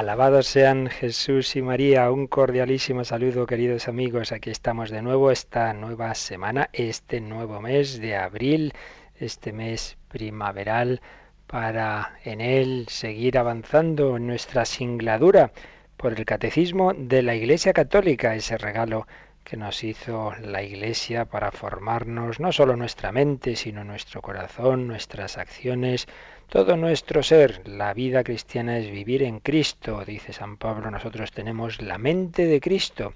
Alabados sean Jesús y María. Un cordialísimo saludo, queridos amigos. Aquí estamos de nuevo esta nueva semana, este nuevo mes de abril, este mes primaveral, para en él seguir avanzando en nuestra singladura por el catecismo de la Iglesia Católica, ese regalo que nos hizo la Iglesia para formarnos no solo nuestra mente, sino nuestro corazón, nuestras acciones, todo nuestro ser. La vida cristiana es vivir en Cristo, dice San Pablo. Nosotros tenemos la mente de Cristo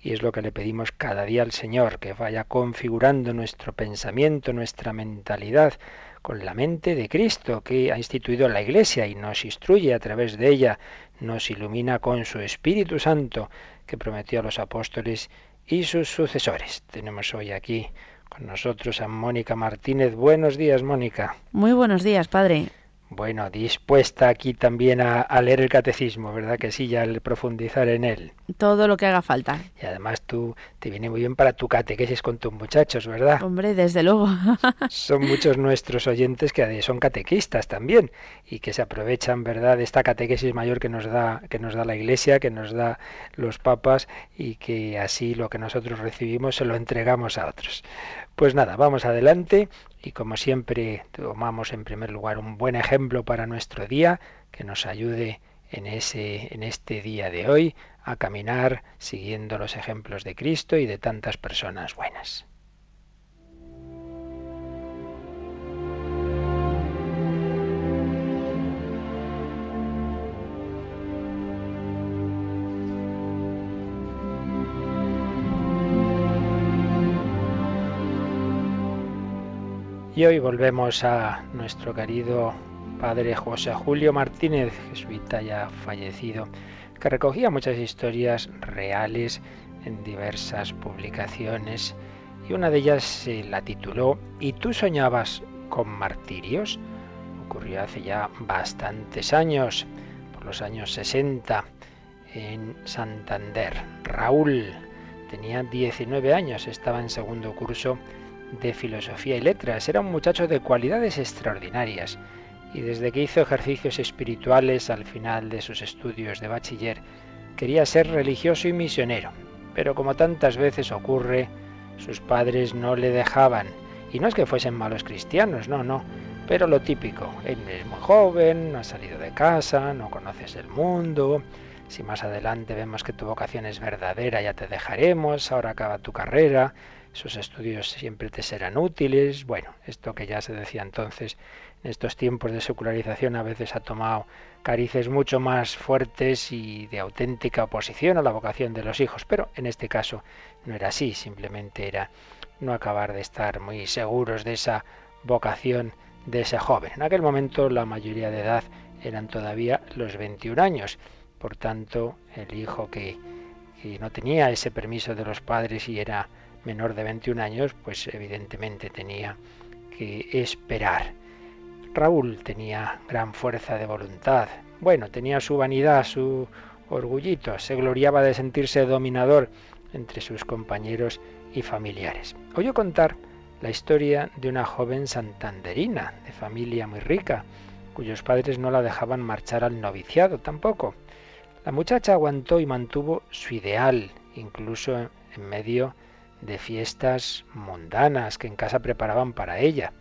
y es lo que le pedimos cada día al Señor, que vaya configurando nuestro pensamiento, nuestra mentalidad con la mente de Cristo, que ha instituido la Iglesia y nos instruye a través de ella, nos ilumina con su Espíritu Santo que prometió a los apóstoles y sus sucesores. Tenemos hoy aquí con nosotros a Mónica Martínez. Buenos días, Mónica. Muy buenos días, padre. Bueno, dispuesta aquí también a, leer el catecismo, ¿verdad que sí? Ya al profundizar en él. Todo lo que haga falta. Y además tú te viene muy bien para tu catequesis con tus muchachos, ¿verdad? Hombre, desde luego. son muchos nuestros oyentes que son catequistas también y que se aprovechan, ¿verdad?, de esta catequesis mayor que nos da que nos da la Iglesia, que nos da los papas y que así lo que nosotros recibimos se lo entregamos a otros. Pues nada, vamos adelante y como siempre tomamos en primer lugar un buen ejemplo para nuestro día que nos ayude en ese en este día de hoy a caminar siguiendo los ejemplos de Cristo y de tantas personas buenas. Y hoy volvemos a nuestro querido padre José Julio Martínez, jesuita ya fallecido, que recogía muchas historias reales en diversas publicaciones y una de ellas se la tituló ¿Y tú soñabas con martirios? Ocurrió hace ya bastantes años, por los años 60, en Santander. Raúl tenía 19 años, estaba en segundo curso de filosofía y letras. Era un muchacho de cualidades extraordinarias y desde que hizo ejercicios espirituales al final de sus estudios de bachiller, quería ser religioso y misionero. Pero como tantas veces ocurre, sus padres no le dejaban. Y no es que fuesen malos cristianos, no, no. Pero lo típico, él es muy joven, no ha salido de casa, no conoces el mundo. Si más adelante vemos que tu vocación es verdadera, ya te dejaremos, ahora acaba tu carrera sus estudios siempre te serán útiles. Bueno, esto que ya se decía entonces, en estos tiempos de secularización a veces ha tomado carices mucho más fuertes y de auténtica oposición a la vocación de los hijos, pero en este caso no era así, simplemente era no acabar de estar muy seguros de esa vocación de ese joven. En aquel momento la mayoría de edad eran todavía los 21 años, por tanto el hijo que, que no tenía ese permiso de los padres y era menor de 21 años, pues evidentemente tenía que esperar. Raúl tenía gran fuerza de voluntad. Bueno, tenía su vanidad, su orgullito, se gloriaba de sentirse dominador entre sus compañeros y familiares. Oyó contar la historia de una joven santanderina, de familia muy rica, cuyos padres no la dejaban marchar al noviciado tampoco. La muchacha aguantó y mantuvo su ideal, incluso en medio de fiestas mundanas que en casa preparaban para ella.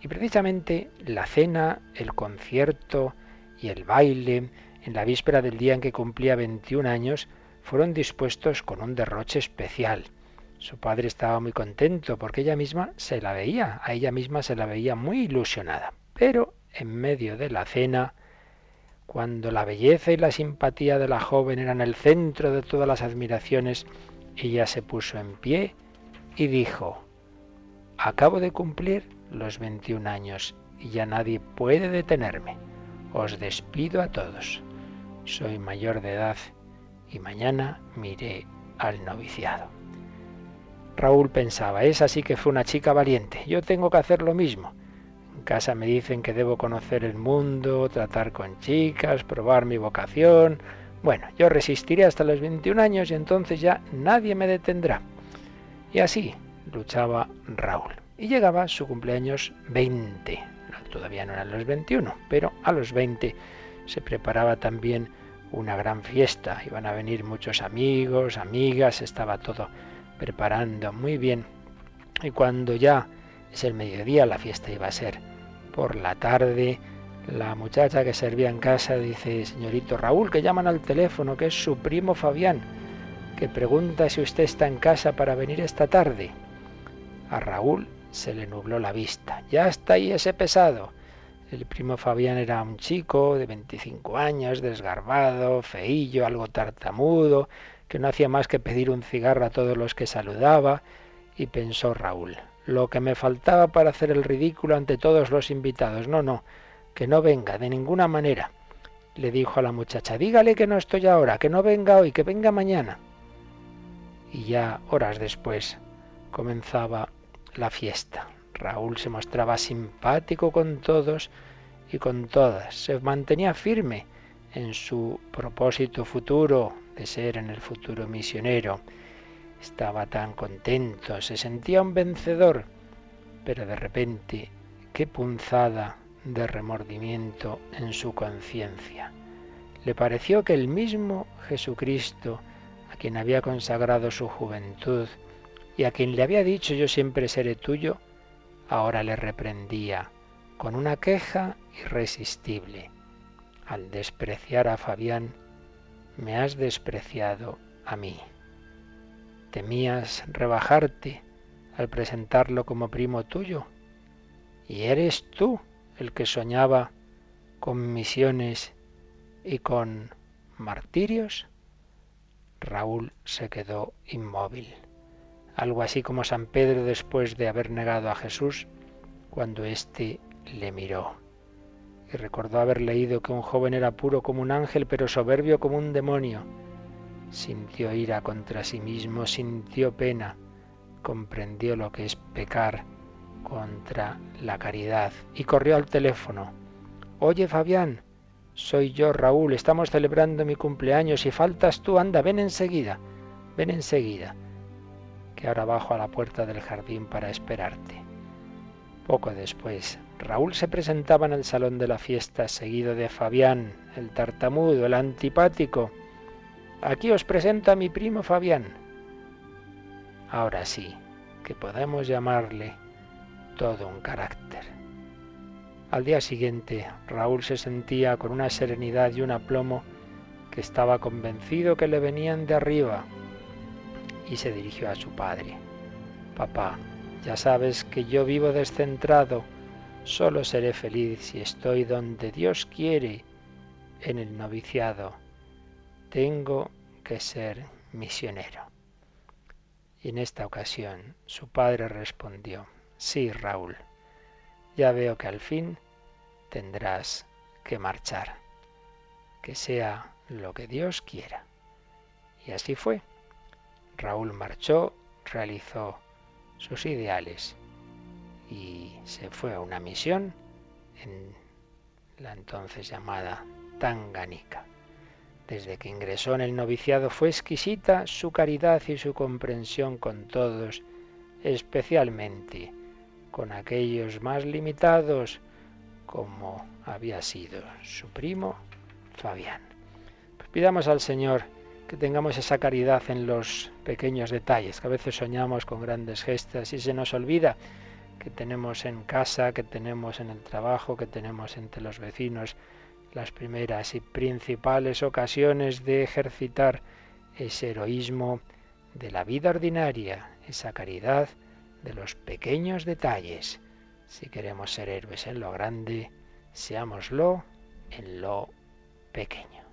Y precisamente la cena, el concierto y el baile en la víspera del día en que cumplía 21 años fueron dispuestos con un derroche especial. Su padre estaba muy contento porque ella misma se la veía, a ella misma se la veía muy ilusionada. Pero en medio de la cena, cuando la belleza y la simpatía de la joven eran el centro de todas las admiraciones, ella se puso en pie y dijo, acabo de cumplir los 21 años y ya nadie puede detenerme. Os despido a todos. Soy mayor de edad y mañana miré al noviciado. Raúl pensaba, esa sí que fue una chica valiente, yo tengo que hacer lo mismo. En casa me dicen que debo conocer el mundo, tratar con chicas, probar mi vocación. Bueno, yo resistiré hasta los 21 años y entonces ya nadie me detendrá. Y así luchaba Raúl. Y llegaba su cumpleaños 20. todavía no eran los 21, pero a los 20 se preparaba también una gran fiesta. Iban a venir muchos amigos, amigas, estaba todo preparando muy bien. Y cuando ya es el mediodía, la fiesta iba a ser por la tarde, la muchacha que servía en casa dice, señorito Raúl, que llaman al teléfono, que es su primo Fabián, que pregunta si usted está en casa para venir esta tarde. A Raúl se le nubló la vista. Ya está ahí ese pesado. El primo Fabián era un chico de 25 años, desgarbado, feillo, algo tartamudo, que no hacía más que pedir un cigarro a todos los que saludaba, y pensó Raúl, lo que me faltaba para hacer el ridículo ante todos los invitados. No, no, que no venga de ninguna manera. Le dijo a la muchacha, dígale que no estoy ahora, que no venga hoy, que venga mañana. Y ya horas después comenzaba la fiesta. Raúl se mostraba simpático con todos y con todas. Se mantenía firme en su propósito futuro de ser en el futuro misionero. Estaba tan contento, se sentía un vencedor, pero de repente, qué punzada de remordimiento en su conciencia. Le pareció que el mismo Jesucristo, a quien había consagrado su juventud y a quien le había dicho yo siempre seré tuyo, ahora le reprendía con una queja irresistible. Al despreciar a Fabián, me has despreciado a mí. Temías rebajarte al presentarlo como primo tuyo, y eres tú el que soñaba con misiones y con martirios. Raúl se quedó inmóvil, algo así como San Pedro después de haber negado a Jesús cuando éste le miró y recordó haber leído que un joven era puro como un ángel, pero soberbio como un demonio. Sintió ira contra sí mismo, sintió pena, comprendió lo que es pecar contra la caridad y corrió al teléfono. Oye, Fabián, soy yo, Raúl, estamos celebrando mi cumpleaños y faltas tú, anda, ven enseguida, ven enseguida, que ahora bajo a la puerta del jardín para esperarte. Poco después Raúl se presentaba en el salón de la fiesta, seguido de Fabián, el tartamudo, el antipático. Aquí os presento a mi primo Fabián. Ahora sí, que podemos llamarle todo un carácter. Al día siguiente, Raúl se sentía con una serenidad y un aplomo que estaba convencido que le venían de arriba, y se dirigió a su padre. Papá, ya sabes que yo vivo descentrado, Solo seré feliz si estoy donde Dios quiere, en el noviciado. Tengo que ser misionero. Y en esta ocasión su padre respondió, sí, Raúl, ya veo que al fin tendrás que marchar. Que sea lo que Dios quiera. Y así fue. Raúl marchó, realizó sus ideales y se fue a una misión en la entonces llamada Tanganica. Desde que ingresó en el noviciado fue exquisita su caridad y su comprensión con todos, especialmente con aquellos más limitados como había sido su primo Fabián. Pues pidamos al Señor que tengamos esa caridad en los pequeños detalles, que a veces soñamos con grandes gestas y se nos olvida que tenemos en casa, que tenemos en el trabajo, que tenemos entre los vecinos, las primeras y principales ocasiones de ejercitar ese heroísmo de la vida ordinaria, esa caridad de los pequeños detalles. Si queremos ser héroes en lo grande, seámoslo en lo pequeño.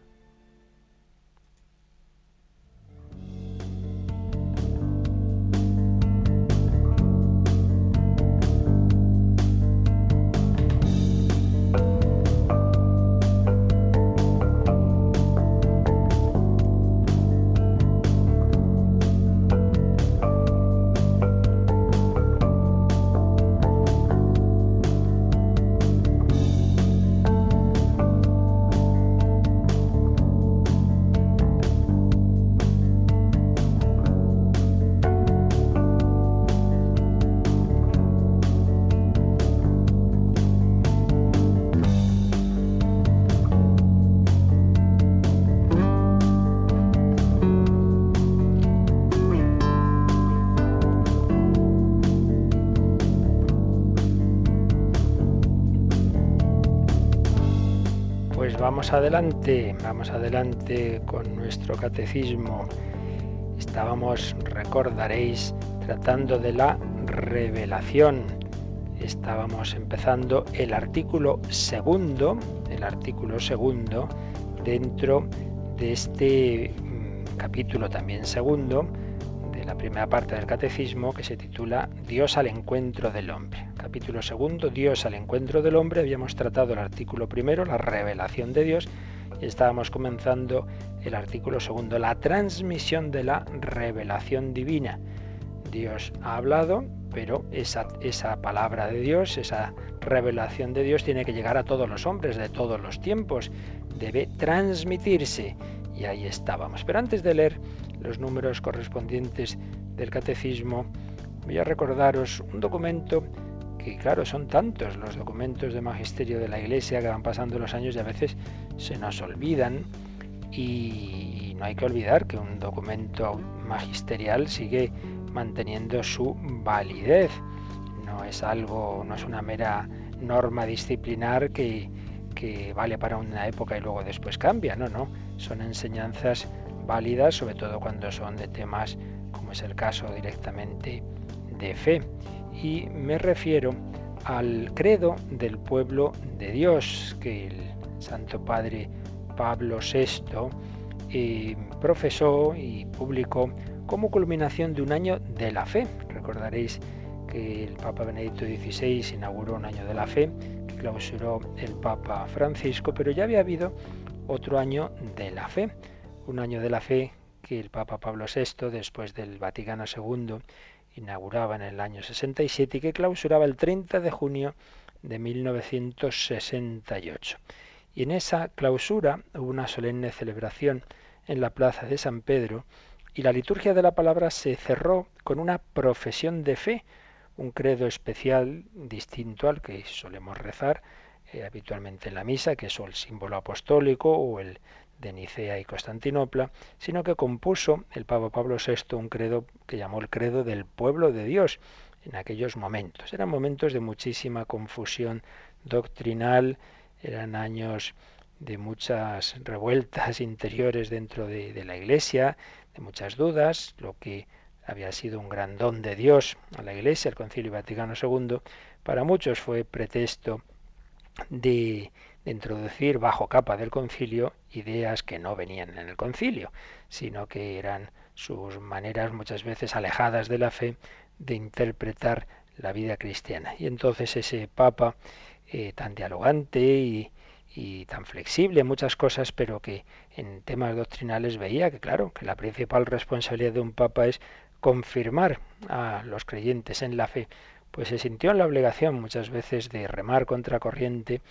Adelante, vamos adelante con nuestro catecismo. Estábamos, recordaréis, tratando de la revelación. Estábamos empezando el artículo segundo, el artículo segundo, dentro de este mm, capítulo también segundo, de la primera parte del catecismo, que se titula Dios al encuentro del hombre. Capítulo segundo, Dios al encuentro del hombre. Habíamos tratado el artículo primero, la revelación de Dios, y estábamos comenzando el artículo segundo, la transmisión de la revelación divina. Dios ha hablado, pero esa, esa palabra de Dios, esa revelación de Dios tiene que llegar a todos los hombres de todos los tiempos, debe transmitirse. Y ahí estábamos. Pero antes de leer los números correspondientes del catecismo, voy a recordaros un documento que claro, son tantos los documentos de magisterio de la Iglesia que van pasando los años y a veces se nos olvidan y no hay que olvidar que un documento magisterial sigue manteniendo su validez. No es algo, no es una mera norma disciplinar que, que vale para una época y luego después cambia, no, no, son enseñanzas válidas, sobre todo cuando son de temas como es el caso directamente de fe. Y me refiero al credo del pueblo de Dios que el Santo Padre Pablo VI eh, profesó y publicó como culminación de un año de la fe. Recordaréis que el Papa Benedicto XVI inauguró un año de la fe, que clausuró el Papa Francisco, pero ya había habido otro año de la fe, un año de la fe que el Papa Pablo VI, después del Vaticano II, inauguraba en el año 67 y que clausuraba el 30 de junio de 1968. Y en esa clausura hubo una solemne celebración en la plaza de San Pedro, y la liturgia de la palabra se cerró con una profesión de fe, un credo especial distinto al que solemos rezar eh, habitualmente en la misa, que es el símbolo apostólico o el de Nicea y Constantinopla, sino que compuso el Papa Pablo VI un credo que llamó el credo del pueblo de Dios en aquellos momentos. Eran momentos de muchísima confusión doctrinal, eran años de muchas revueltas interiores dentro de, de la Iglesia, de muchas dudas, lo que había sido un gran don de Dios a la Iglesia, el Concilio Vaticano II, para muchos fue pretexto de, de, introducir bajo capa del concilio ideas que no venían en el concilio, sino que eran sus maneras muchas veces alejadas de la fe de interpretar la vida cristiana. Y entonces ese papa eh, tan dialogante y, y tan flexible en muchas cosas, pero que en temas doctrinales veía que, claro, que la principal responsabilidad de un papa es confirmar a los creyentes en la fe, pues se sintió en la obligación muchas veces de remar contra corriente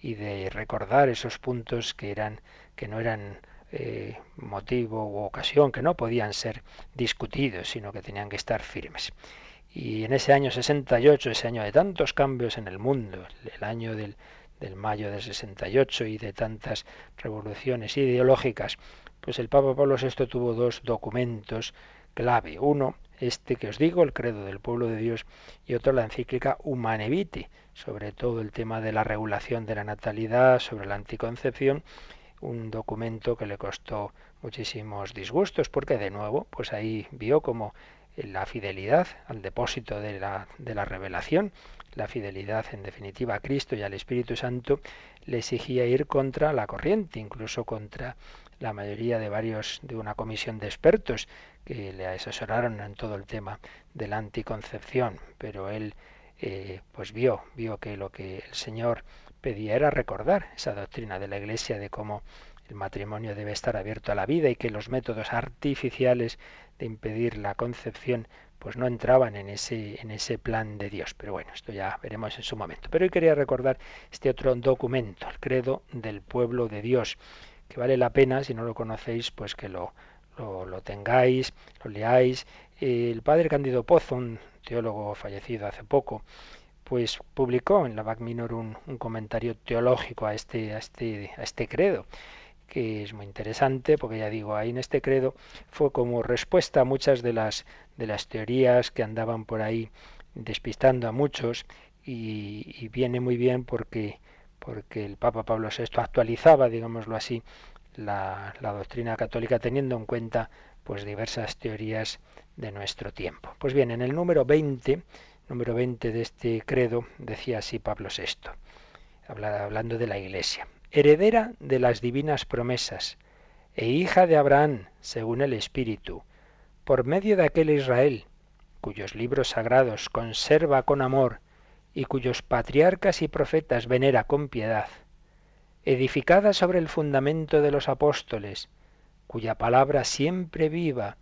y de recordar esos puntos que eran que no eran eh, motivo u ocasión, que no podían ser discutidos, sino que tenían que estar firmes. Y en ese año 68, ese año de tantos cambios en el mundo, el año del del mayo del 68 y de tantas revoluciones ideológicas, pues el Papa Pablo VI tuvo dos documentos clave. Uno, este que os digo, el credo del pueblo de Dios, y otro, la encíclica Humane Vitae, sobre todo el tema de la regulación de la natalidad, sobre la anticoncepción, un documento que le costó muchísimos disgustos, porque de nuevo, pues ahí vio como la fidelidad al depósito de la, de la revelación la fidelidad en definitiva a Cristo y al Espíritu Santo, le exigía ir contra la corriente, incluso contra la mayoría de varios de una comisión de expertos que le asesoraron en todo el tema de la anticoncepción, pero él eh, pues vio, vio que lo que el Señor pedía era recordar esa doctrina de la Iglesia de cómo el matrimonio debe estar abierto a la vida y que los métodos artificiales de impedir la concepción pues no entraban en ese, en ese plan de Dios. Pero bueno, esto ya veremos en su momento. Pero hoy quería recordar este otro documento, el credo del pueblo de Dios, que vale la pena, si no lo conocéis, pues que lo, lo, tengáis, lo leáis. El padre Cándido Pozo, un teólogo fallecido hace poco, pues publicó en la Bac Minor un, comentario teológico a este, a este, a este credo que es muy interesante, porque ya digo, ahí en este credo fue como respuesta a muchas de las, de las teorías que andaban por ahí despistando a muchos y, viene muy bien porque porque el Papa Pablo VI actualizaba, digámoslo así, la, la doctrina católica teniendo en cuenta pues diversas teorías de nuestro tiempo. Pues bien, en el número 20, número 20 de este credo, decía así Pablo VI, hablando de la Iglesia, heredera de las divinas promesas e hija de Abraham, según el Espíritu, por medio de aquel Israel, cuyos libros sagrados conserva con amor y cuyos patriarcas y profetas venera con piedad, edificada sobre el fundamento de los apóstoles, cuya palabra siempre viva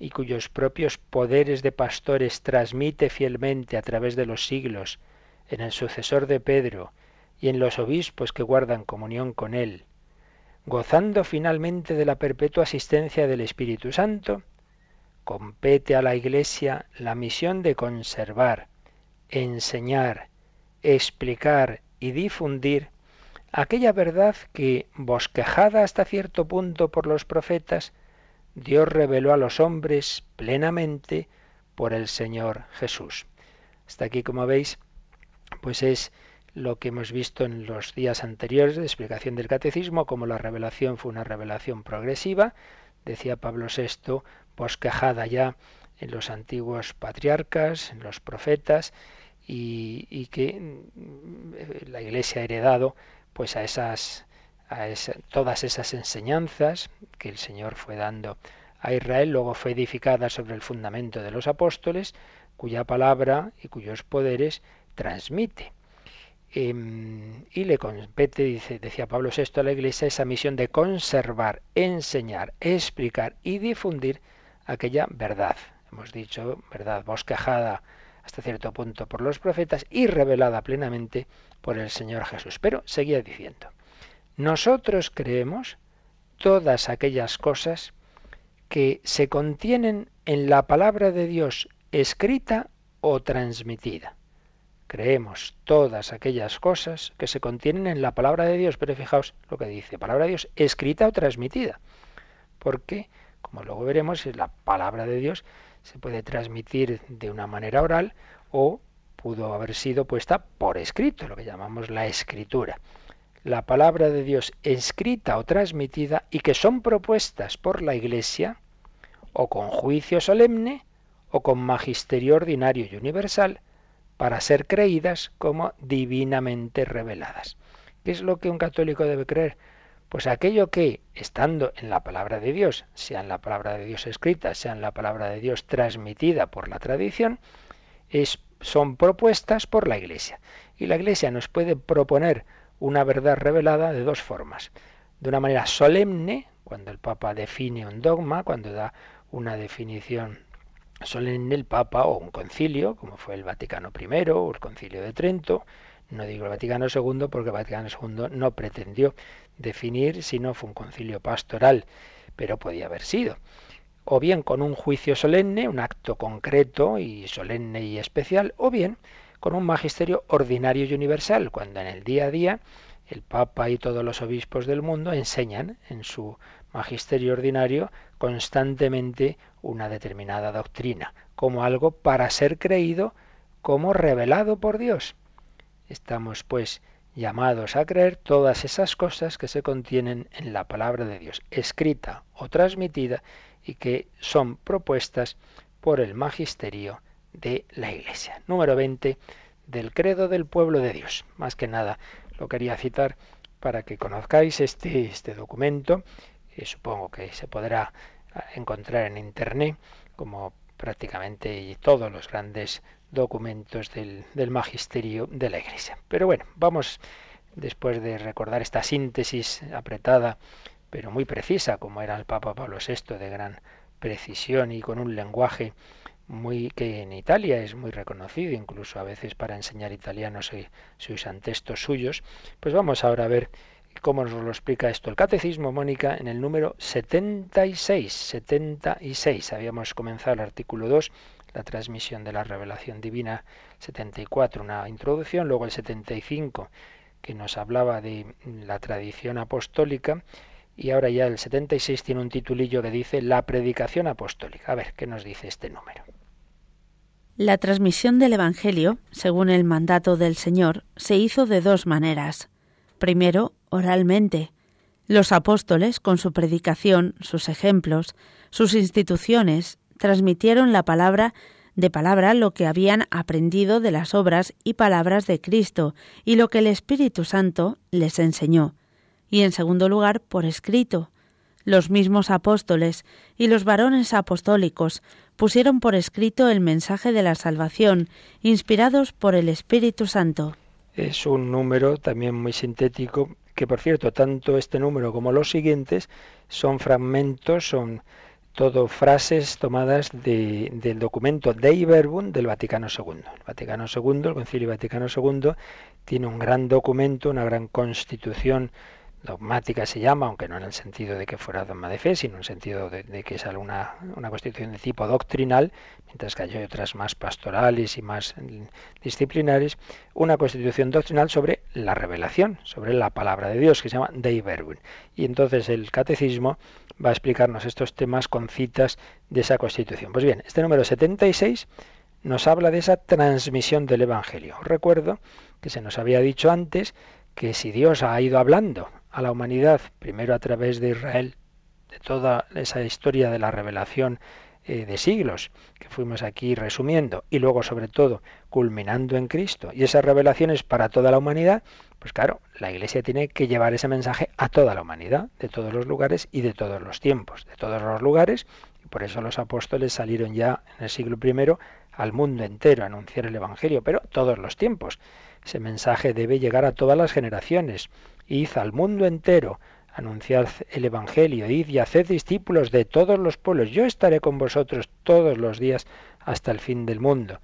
y cuyos propios poderes de pastores transmite fielmente a través de los siglos, en el sucesor de Pedro y en los obispos que guardan comunión con él, gozando finalmente de la perpetua asistencia del Espíritu Santo, compete a la Iglesia la misión de conservar, enseñar, explicar y difundir aquella verdad que, bosquejada hasta cierto punto por los profetas, Dios reveló a los hombres plenamente por el Señor Jesús. Hasta aquí, como veis, pues es lo que hemos visto en los días anteriores de explicación del catecismo, como la revelación fue una revelación progresiva, decía Pablo VI, bosquejada ya en los antiguos patriarcas, en los profetas, y, que mm, la Iglesia ha heredado pues a esas todas esas enseñanzas que el Señor fue dando a Israel, luego fue edificada sobre el fundamento de los apóstoles, cuya palabra y cuyos poderes transmite. Em, y le compete, dice, decía Pablo VI a la Iglesia, esa misión de conservar, enseñar, explicar y difundir aquella verdad. Hemos dicho, verdad bosquejada hasta cierto punto por los profetas y revelada plenamente por el Señor Jesús. Pero seguía diciendo, nosotros creemos todas aquellas cosas que se contienen en la palabra de Dios escrita o transmitida. Creemos todas aquellas cosas que se contienen en la palabra de Dios, pero fijaos lo que dice, palabra de Dios escrita o transmitida. Porque, como luego veremos, la palabra de Dios se puede transmitir de una manera oral o pudo haber sido puesta por escrito, lo que llamamos la escritura. La palabra de Dios escrita o transmitida y que son propuestas por la Iglesia o con juicio solemne o con magisterio ordinario y universal para ser creídas como divinamente reveladas. ¿Qué es lo que un católico debe creer? Pues aquello que, estando en la palabra de Dios, sea en la palabra de Dios escrita, sea en la palabra de Dios transmitida por la tradición, es, son propuestas por la Iglesia. Y la Iglesia nos puede proponer una verdad revelada de dos formas. De una manera solemne, cuando el Papa define un dogma, cuando da una definición solemne el Papa o un concilio, como fue el Vaticano I o el Concilio de Trento, no digo el Vaticano II porque el Vaticano II no pretendió definir si no fue un concilio pastoral, pero podía haber sido. O bien con un juicio solemne, un acto concreto y solemne y especial, o bien con un magisterio ordinario y universal, cuando en el día a día el Papa y todos los obispos del mundo enseñan en su magisterio ordinario constantemente una determinada doctrina, como algo para ser creído como revelado por Dios. Estamos, pues, llamados a creer todas esas cosas que se contienen en la palabra de Dios, escrita o transmitida, y que son propuestas por el magisterio de la Iglesia. Número 20 del credo del pueblo de Dios. Más que nada lo quería citar para que conozcáis este, este documento, que supongo que se podrá encontrar en Internet, como prácticamente todos los grandes documentos del, del magisterio de la Iglesia. Pero bueno, vamos, después de recordar esta síntesis apretada, pero muy precisa, como era el Papa Pablo VI, de gran precisión y con un lenguaje muy que en Italia es muy reconocido, incluso a veces para enseñar italiano se, se usan textos suyos, pues vamos ahora a ver cómo nos lo explica esto el Catecismo, Mónica, en el número 76. 76. Habíamos comenzado el artículo 2 la transmisión de la revelación divina 74, una introducción, luego el 75 que nos hablaba de la tradición apostólica y ahora ya el 76 tiene un titulillo que dice la predicación apostólica. A ver, ¿qué nos dice este número? La transmisión del Evangelio, según el mandato del Señor, se hizo de dos maneras. Primero, oralmente. Los apóstoles, con su predicación, sus ejemplos, sus instituciones, transmitieron la palabra de palabra lo que habían aprendido de las obras y palabras de Cristo y lo que el Espíritu Santo les enseñó. Y en segundo lugar, por escrito. Los mismos apóstoles y los varones apostólicos pusieron por escrito el mensaje de la salvación, inspirados por el Espíritu Santo. Es un número también muy sintético, que por cierto, tanto este número como los siguientes son fragmentos, son todo frases tomadas del documento Dei Verbum del Vaticano II. El Vaticano II, el Concilio Vaticano II, tiene un gran documento, una gran constitución dogmática se llama, aunque no en el sentido de que fuera dogma de fe, sino en el sentido de, que es una, una constitución de tipo doctrinal, mientras que hay otras más pastorales y más disciplinares, una constitución doctrinal sobre la revelación, sobre la palabra de Dios, que se llama Dei Verbum. Y entonces el catecismo va a explicarnos estos temas con citas de esa Constitución. Pues bien, este número 76 nos habla de esa transmisión del Evangelio. Recuerdo que se nos había dicho antes que si Dios ha ido hablando a la humanidad, primero a través de Israel, de toda esa historia de la revelación eh, de siglos que fuimos aquí resumiendo, y luego sobre todo culminando en Cristo, y esas revelaciones para toda la humanidad, pues claro, la Iglesia tiene que llevar ese mensaje a toda la humanidad, de todos los lugares y de todos los tiempos, de todos los lugares, y por eso los apóstoles salieron ya en el siglo I al mundo entero a anunciar el Evangelio, pero todos los tiempos. Ese mensaje debe llegar a todas las generaciones. Id al mundo entero, anunciad el Evangelio, id y haced discípulos de todos los pueblos. Yo estaré con vosotros todos los días hasta el fin del mundo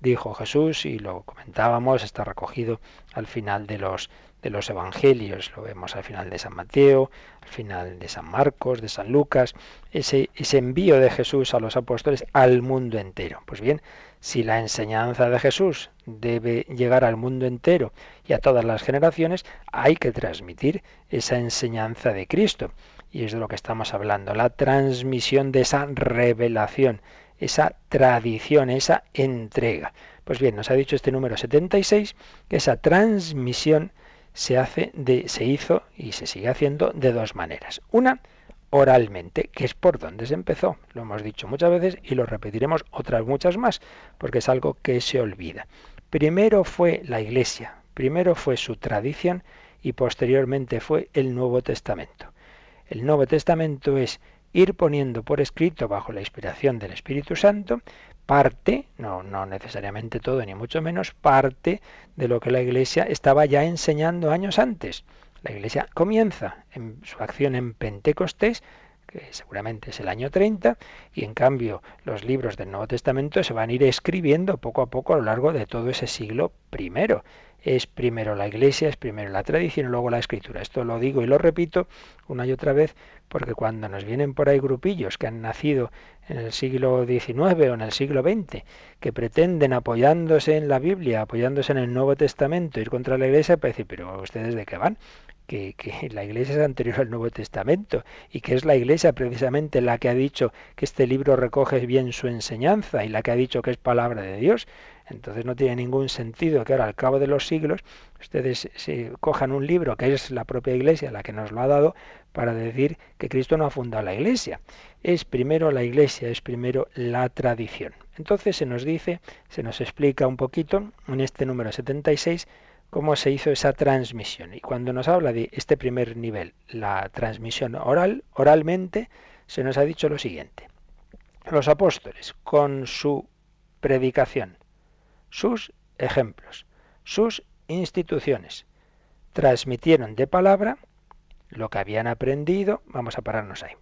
dijo Jesús y lo comentábamos, está recogido al final de los de los evangelios, lo vemos al final de San Mateo, al final de San Marcos, de San Lucas, ese, ese envío de Jesús a los apóstoles al mundo entero. Pues bien, si la enseñanza de Jesús debe llegar al mundo entero y a todas las generaciones, hay que transmitir esa enseñanza de Cristo. Y es de lo que estamos hablando, la transmisión de esa revelación esa tradición, esa entrega. Pues bien, nos ha dicho este número 76 que esa transmisión se hace de se hizo y se sigue haciendo de dos maneras. Una oralmente, que es por donde se empezó. Lo hemos dicho muchas veces y lo repetiremos otras muchas más, porque es algo que se olvida. Primero fue la Iglesia, primero fue su tradición y posteriormente fue el Nuevo Testamento. El Nuevo Testamento es ir poniendo por escrito bajo la inspiración del Espíritu Santo parte, no, no necesariamente todo ni mucho menos, parte de lo que la Iglesia estaba ya enseñando años antes. La Iglesia comienza en su acción en Pentecostés, que seguramente es el año 30, y en cambio los libros del Nuevo Testamento se van a ir escribiendo poco a poco a lo largo de todo ese siglo primero es primero la Iglesia, es primero la tradición y luego la Escritura. Esto lo digo y lo repito una y otra vez porque cuando nos vienen por ahí grupillos que han nacido en el siglo XIX o en el siglo XX, que pretenden apoyándose en la Biblia, apoyándose en el Nuevo Testamento, ir contra la Iglesia, para decir, pero ¿ustedes de qué van? Que, la Iglesia es anterior al Nuevo Testamento y que es la Iglesia precisamente la que ha dicho que este libro recoge bien su enseñanza y la que ha dicho que es palabra de Dios. Entonces no tiene ningún sentido que ahora al cabo de los siglos ustedes se cojan un libro que es la propia Iglesia la que nos lo ha dado para decir que Cristo no ha fundado la Iglesia. Es primero la Iglesia, es primero la tradición. Entonces se nos dice, se nos explica un poquito en este número 76 cómo se hizo esa transmisión. Y cuando nos habla de este primer nivel, la transmisión oral, oralmente, se nos ha dicho lo siguiente. Los apóstoles, con su predicación, sus ejemplos, sus instituciones. Transmitieron de palabra lo que habían aprendido. Vamos a pararnos ahí.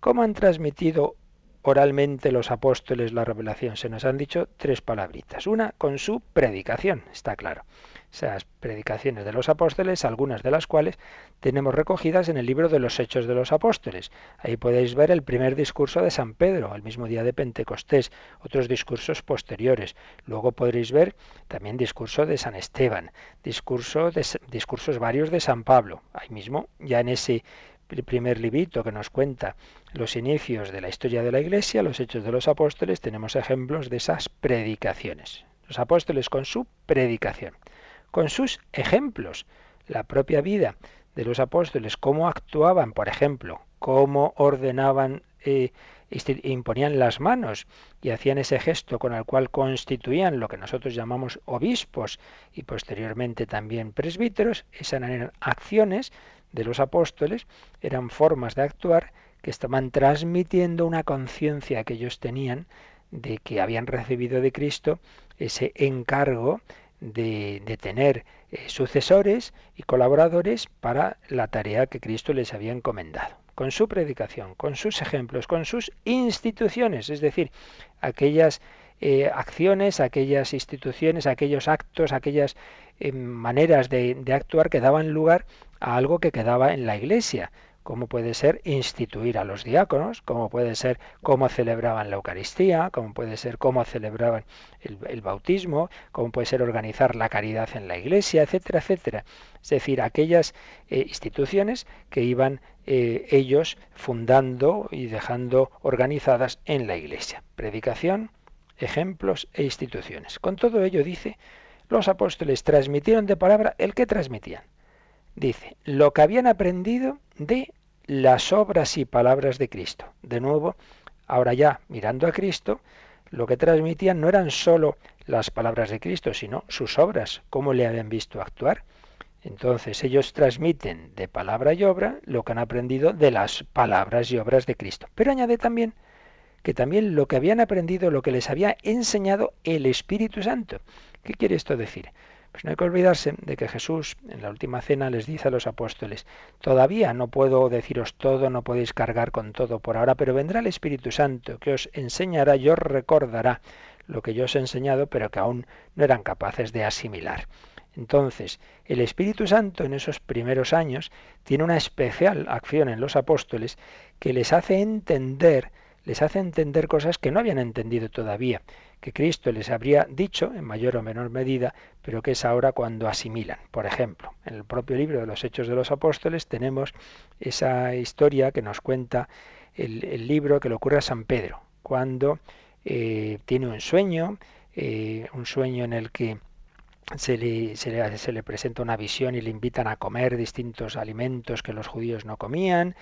¿Cómo han transmitido oralmente los apóstoles la revelación? Se nos han dicho tres palabritas. Una con su predicación, está claro esas predicaciones de los apóstoles, algunas de las cuales tenemos recogidas en el libro de los Hechos de los Apóstoles. Ahí podéis ver el primer discurso de San Pedro, el mismo día de Pentecostés, otros discursos posteriores. Luego podréis ver también discurso de San Esteban, de, discursos varios de San Pablo. Ahí mismo, ya en ese primer librito que nos cuenta los inicios de la historia de la Iglesia, los Hechos de los Apóstoles, tenemos ejemplos de esas predicaciones. Los apóstoles con su predicación con sus ejemplos. la propia vida de los apóstoles, cómo actuaban, por ejemplo, cómo ordenaban eh, imponían las manos y hacían ese gesto con el cual constituían lo que nosotros llamamos obispos y posteriormente también presbíteros, esas eran acciones de los apóstoles, eran formas de actuar que estaban transmitiendo una conciencia que ellos tenían de que habían recibido de Cristo ese encargo de, tener eh, sucesores y colaboradores para la tarea que Cristo les había encomendado. Con su predicación, con sus ejemplos, con sus instituciones, es decir, aquellas eh, acciones, aquellas instituciones, aquellos actos, aquellas eh, maneras de actuar que daban lugar a algo que quedaba en la Iglesia como puede ser instituir a los diáconos, como puede ser cómo celebraban la Eucaristía, como puede ser cómo celebraban el, bautismo, como puede ser organizar la caridad en la iglesia, etcétera, etcétera. Es decir, aquellas eh, instituciones que iban eh, ellos fundando y dejando organizadas en la iglesia. Predicación, ejemplos e instituciones. Con todo ello dice, los apóstoles transmitieron de palabra el que transmitían dice, lo que habían aprendido de las obras y palabras de Cristo. De nuevo, ahora ya mirando a Cristo, lo que transmitían no eran sólo las palabras de Cristo, sino sus obras, cómo le habían visto actuar. Entonces ellos transmiten de palabra y obra lo que han aprendido de las palabras y obras de Cristo. Pero añade también que también lo que habían aprendido, lo que les había enseñado el Espíritu Santo. ¿Qué quiere esto decir? Pues no hay que olvidarse de que Jesús en la última cena les dice a los apóstoles, todavía no puedo deciros todo, no podéis cargar con todo por ahora, pero vendrá el Espíritu Santo que os enseñará y os recordará lo que yo os he enseñado, pero que aún no eran capaces de asimilar. Entonces, el Espíritu Santo en esos primeros años tiene una especial acción en los apóstoles que les hace entender, les hace entender cosas que no habían entendido todavía que Cristo les habría dicho en mayor o menor medida, pero que es ahora cuando asimilan. Por ejemplo, en el propio libro de los Hechos de los Apóstoles tenemos esa historia que nos cuenta el, libro que le ocurre a San Pedro, cuando eh, tiene un sueño, eh, un sueño en el que se le, se le, presenta una visión y le invitan a comer distintos alimentos que los judíos no comían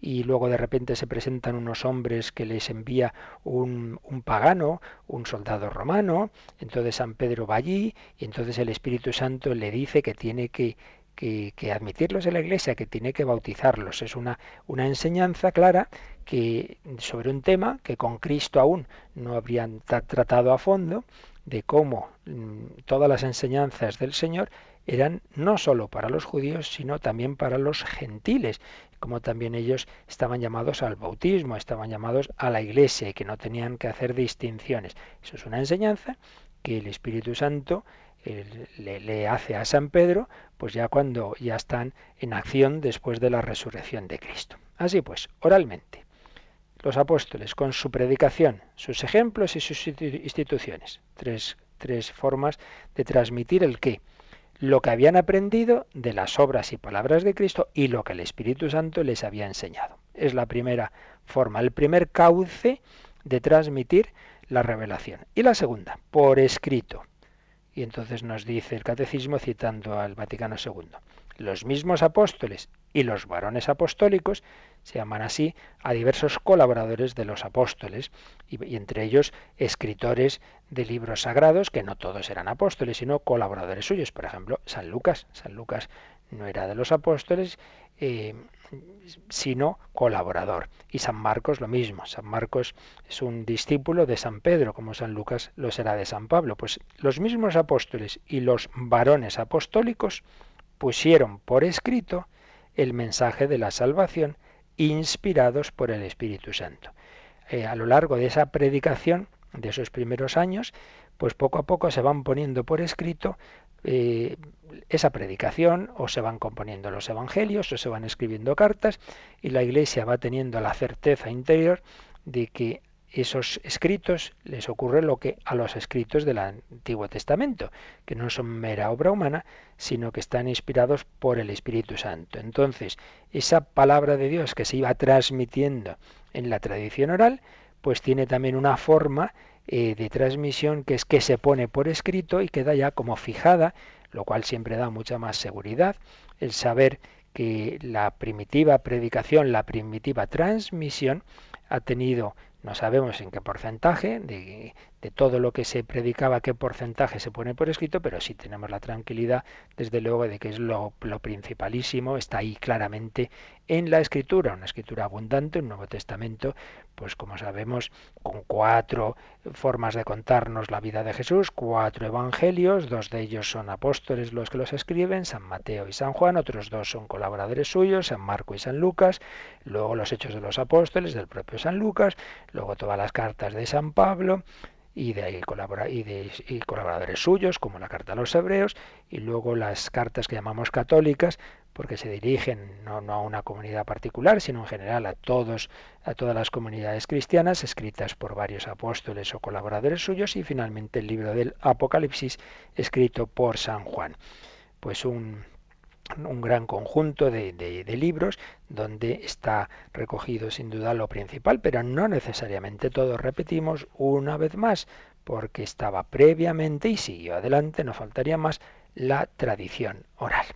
y luego de repente se presentan unos hombres que les envía un, un, pagano, un soldado romano, entonces San Pedro va allí y entonces el Espíritu Santo le dice que tiene que, que, admitirlos en la iglesia, que tiene que bautizarlos. Es una, una enseñanza clara que sobre un tema que con Cristo aún no habrían tratado a fondo, de cómo mm, todas las enseñanzas del Señor eran no sólo para los judíos, sino también para los gentiles, como también ellos estaban llamados al bautismo, estaban llamados a la iglesia y que no tenían que hacer distinciones. Eso es una enseñanza que el Espíritu Santo le, le, hace a San Pedro, pues ya cuando ya están en acción después de la resurrección de Cristo. Así pues, oralmente, los apóstoles con su predicación, sus ejemplos y sus instituciones. Tres, tres formas de transmitir el qué. Lo que habían aprendido de las obras y palabras de Cristo y lo que el Espíritu Santo les había enseñado. Es la primera forma, el primer cauce de transmitir la revelación. Y la segunda, por escrito. Y entonces nos dice el catecismo citando al Vaticano II. Los mismos apóstoles y los varones apostólicos se llaman así a diversos colaboradores de los apóstoles y, entre ellos escritores de libros sagrados que no todos eran apóstoles sino colaboradores suyos. Por ejemplo San Lucas. San Lucas no era de los apóstoles eh, sino colaborador. Y San Marcos lo mismo. San Marcos es un discípulo de San Pedro como San Lucas lo será de San Pablo. Pues los mismos apóstoles y los varones apostólicos pusieron por escrito el mensaje de la salvación inspirados por el Espíritu Santo. Eh, a lo largo de esa predicación de esos primeros años, pues poco a poco se van poniendo por escrito eh, esa predicación, o se van componiendo los evangelios, o se van escribiendo cartas, y la Iglesia va teniendo la certeza interior de que esos escritos les ocurre lo que a los escritos del Antiguo Testamento, que no son mera obra humana, sino que están inspirados por el Espíritu Santo. Entonces, esa palabra de Dios que se iba transmitiendo en la tradición oral, pues tiene también una forma eh, de transmisión que es que se pone por escrito y queda ya como fijada, lo cual siempre da mucha más seguridad el saber que la primitiva predicación, la primitiva transmisión ha tenido, no sabemos en qué porcentaje, de, de todo lo que se predicaba, qué porcentaje se pone por escrito, pero sí tenemos la tranquilidad, desde luego, de que es lo, principalísimo, está ahí claramente en la escritura, una escritura abundante, un Nuevo Testamento, pues como sabemos, con cuatro formas de contarnos la vida de Jesús, cuatro evangelios, dos de ellos son apóstoles los que los escriben, San Mateo y San Juan, otros dos son colaboradores suyos, San Marco y San Lucas, luego los hechos de los apóstoles del propio San Lucas, luego todas las cartas de San Pablo, y de, y de y colaboradores suyos, como la carta a los hebreos, y luego las cartas que llamamos católicas, porque se dirigen no, no, a una comunidad particular, sino en general a todos, a todas las comunidades cristianas, escritas por varios apóstoles o colaboradores suyos, y finalmente el libro del Apocalipsis, escrito por San Juan. Pues un, un gran conjunto de, libros donde está recogido sin duda lo principal, pero no necesariamente todo, repetimos una vez más, porque estaba previamente y siguió adelante, no faltaría más, la tradición oral.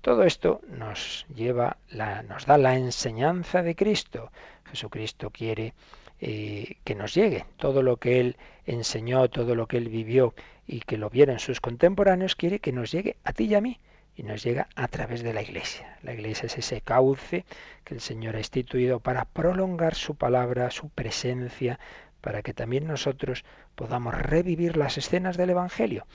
Todo esto nos lleva, la, nos da la enseñanza de Cristo. Jesucristo quiere eh, que nos llegue todo lo que Él enseñó, todo lo que Él vivió y que lo vieron sus contemporáneos, quiere que nos llegue a ti y a mí y nos llega a través de la Iglesia. La Iglesia es ese cauce que el Señor ha instituido para prolongar su palabra, su presencia, para que también nosotros podamos revivir las escenas del Evangelio,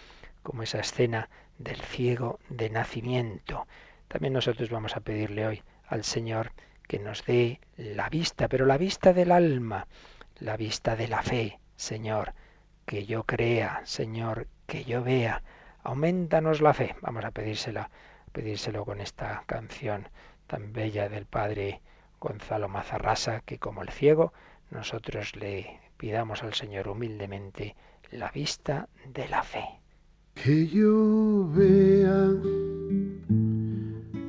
como esa escena del ciego de nacimiento. También nosotros vamos a pedirle hoy al Señor que nos dé la vista, pero la vista del alma, la vista de la fe, Señor, que yo crea, Señor, que yo vea, aumentanos la fe. Vamos a pedírsela, pedírselo con esta canción tan bella del padre Gonzalo Mazarrasa, que como el ciego, nosotros le pidamos al Señor humildemente la vista de la fe. Que yo vea,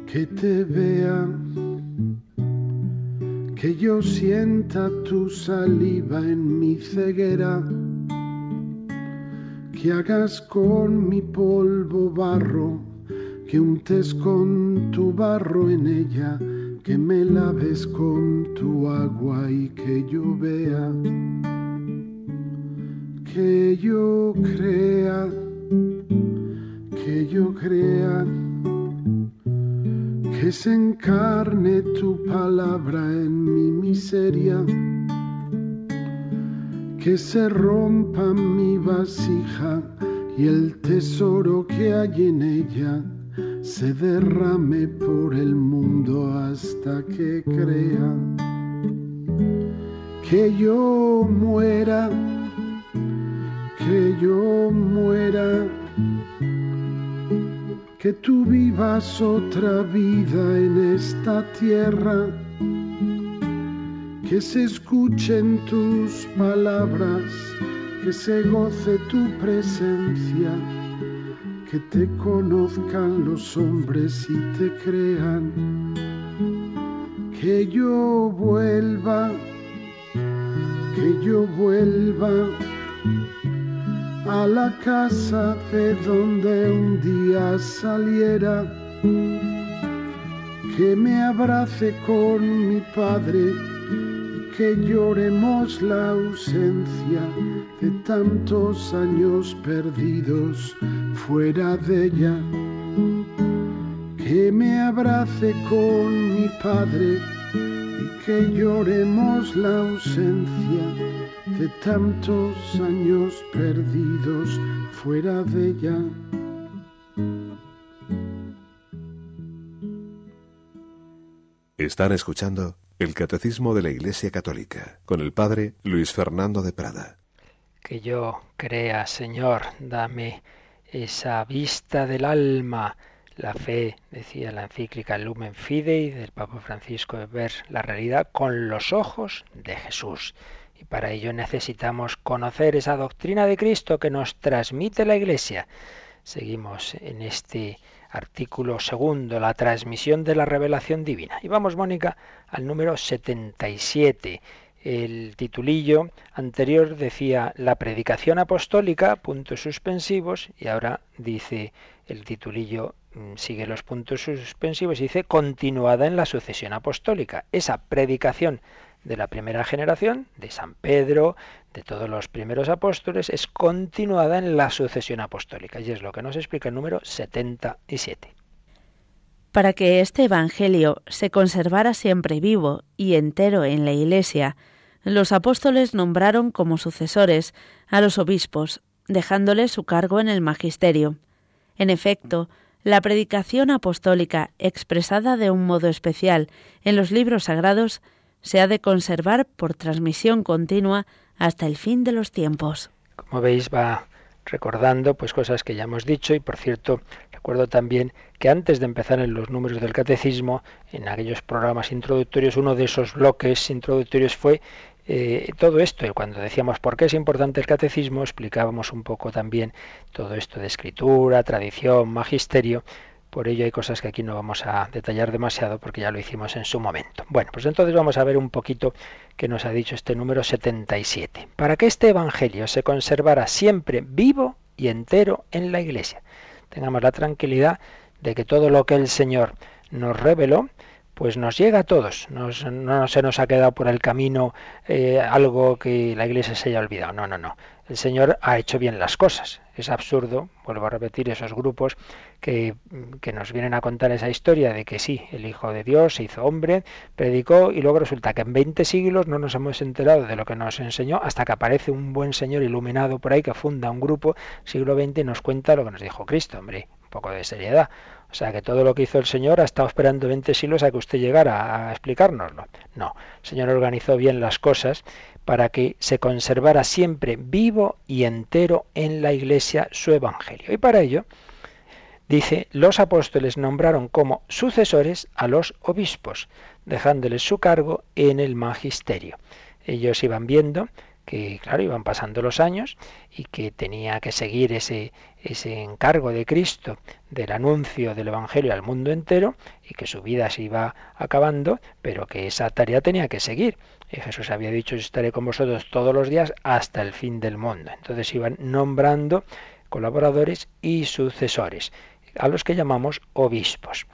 que te vea, que yo sienta tu saliva en mi ceguera que hagas con mi polvo barro, que untes con tu barro en ella, que me laves con tu agua y que yo vea, que yo crea, que yo crea, que se encarne tu palabra en mi miseria que se rompa mi vasija y el tesoro que hay en ella se derrame por el mundo hasta que crea que yo muera, que yo muera, que tú vivas otra vida en esta tierra que se escuchen tus palabras, que se goce tu presencia, que te conozcan los hombres y te crean, que yo vuelva, que yo vuelva a la casa de donde un día saliera, que me abrace con mi Padre que lloremos la ausencia de tantos años perdidos fuera de ella. Que me abrace con mi Padre y que lloremos la ausencia de tantos años perdidos fuera de ella. Están escuchando el Catecismo de la Iglesia Católica con el Padre Luis Fernando de Prada. Que yo crea, Señor, dame esa vista del alma, la fe, decía la encíclica Lumen Fidei del Papa Francisco, de ver la realidad con los ojos de Jesús. Y para ello necesitamos conocer esa doctrina de Cristo que nos transmite la Iglesia. Seguimos en este artículo segundo, la transmisión de la revelación divina. Y vamos, Mónica, al número 77. El titulillo anterior decía la predicación apostólica, puntos suspensivos, y ahora dice el titulillo mm, sigue los puntos suspensivos y dice continuada en la sucesión apostólica. Esa predicación de la primera generación, de San Pedro, de todos los primeros apóstoles, es continuada en la sucesión apostólica. Y es lo que nos explica el número 77. Para que este Evangelio se conservara siempre vivo y entero en la Iglesia, los apóstoles nombraron como sucesores a los obispos, dejándoles su cargo en el magisterio. En efecto, la predicación apostólica expresada de un modo especial en los libros sagrados se ha de conservar por transmisión continua hasta el fin de los tiempos. Como veis, va recordando pues cosas que ya hemos dicho y por cierto recuerdo también que antes de empezar en los números del catecismo en aquellos programas introductorios uno de esos bloques introductorios fue eh, todo esto cuando decíamos por qué es importante el catecismo explicábamos un poco también todo esto de escritura tradición magisterio por ello hay cosas que aquí no vamos a detallar demasiado porque ya lo hicimos en su momento. Bueno, pues entonces vamos a ver un poquito qué nos ha dicho este número 77. Para que este Evangelio se conservara siempre vivo y entero en la Iglesia. Tengamos la tranquilidad de que todo lo que el Señor nos reveló, pues nos llega a todos. no se nos ha quedado por el camino eh, algo que la Iglesia se haya olvidado. No, no, no el Señor ha hecho bien las cosas. Es absurdo, vuelvo a repetir, esos grupos que, nos vienen a contar esa historia de que sí, el Hijo de Dios se hizo hombre, predicó y luego resulta que en 20 siglos no nos hemos enterado de lo que nos enseñó hasta que aparece un buen señor iluminado por ahí que funda un grupo siglo XX y nos cuenta lo que nos dijo Cristo, hombre, un poco de seriedad. O sea que todo lo que hizo el Señor ha estado esperando 20 siglos a que usted llegara a explicárnoslo. No, el Señor organizó bien las cosas para que se conservara siempre vivo y entero en la Iglesia su Evangelio. Y para ello, dice, los apóstoles nombraron como sucesores a los obispos, dejándoles su cargo en el magisterio. Ellos iban viendo que, claro, iban pasando los años y que tenía que seguir ese, ese encargo de Cristo del anuncio del Evangelio al mundo entero y que su vida se iba acabando, pero que esa tarea tenía que seguir. Y Jesús había dicho, estaré con vosotros todos los días hasta el fin del mundo. Entonces iban nombrando colaboradores y sucesores, a los que llamamos obispos,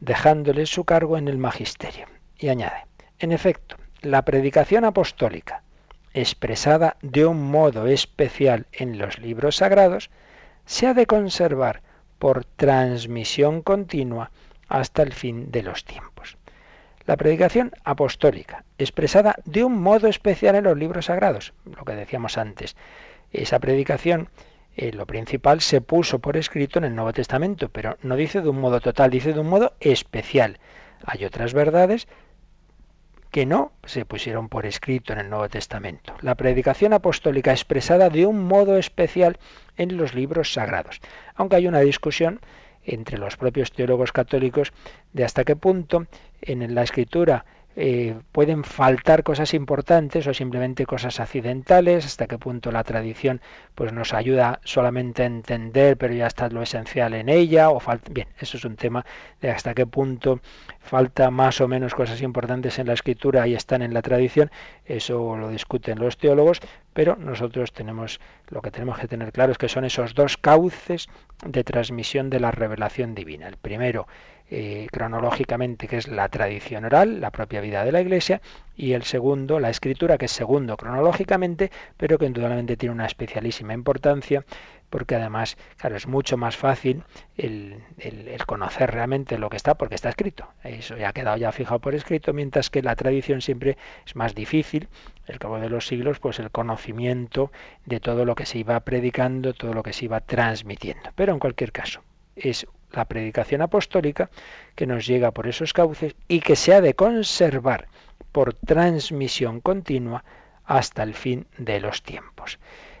dejándoles su cargo en el magisterio. Y añade, en efecto, la predicación apostólica, expresada de un modo especial en los libros sagrados, se ha de conservar por transmisión continua hasta el fin de los tiempos. La predicación apostólica, expresada de un modo especial en los libros sagrados, lo que decíamos antes. Esa predicación, eh, lo principal, se puso por escrito en el Nuevo Testamento, pero no dice de un modo total, dice de un modo especial. Hay otras verdades que no se pusieron por escrito en el Nuevo Testamento. La predicación apostólica expresada de un modo especial en los libros sagrados. Aunque hay una discusión entre los propios teólogos católicos de hasta qué punto en la escritura eh, pueden faltar cosas importantes o simplemente cosas accidentales, hasta qué punto la tradición pues nos ayuda solamente a entender, pero ya está lo esencial en ella, o falta, bien, eso es un tema de hasta qué punto falta más o menos cosas importantes en la escritura y están en la tradición, eso lo discuten los teólogos, pero nosotros tenemos lo que tenemos que tener claro es que son esos dos cauces de transmisión de la revelación divina. El primero eh, cronológicamente, que es la tradición oral, la propia vida de la Iglesia, y el segundo, la escritura, que es segundo cronológicamente, pero que indudablemente tiene una especialísima importancia, porque además, claro, es mucho más fácil el, el, conocer realmente lo que está, porque está escrito. Eso ya ha quedado ya fijado por escrito, mientras que la tradición siempre es más difícil, el cabo de los siglos, pues el conocimiento de todo lo que se iba predicando, todo lo que se iba transmitiendo. Pero en cualquier caso, es la predicación apostólica que nos llega por esos cauces y que se ha de conservar por transmisión continua hasta el fin de los tiempos.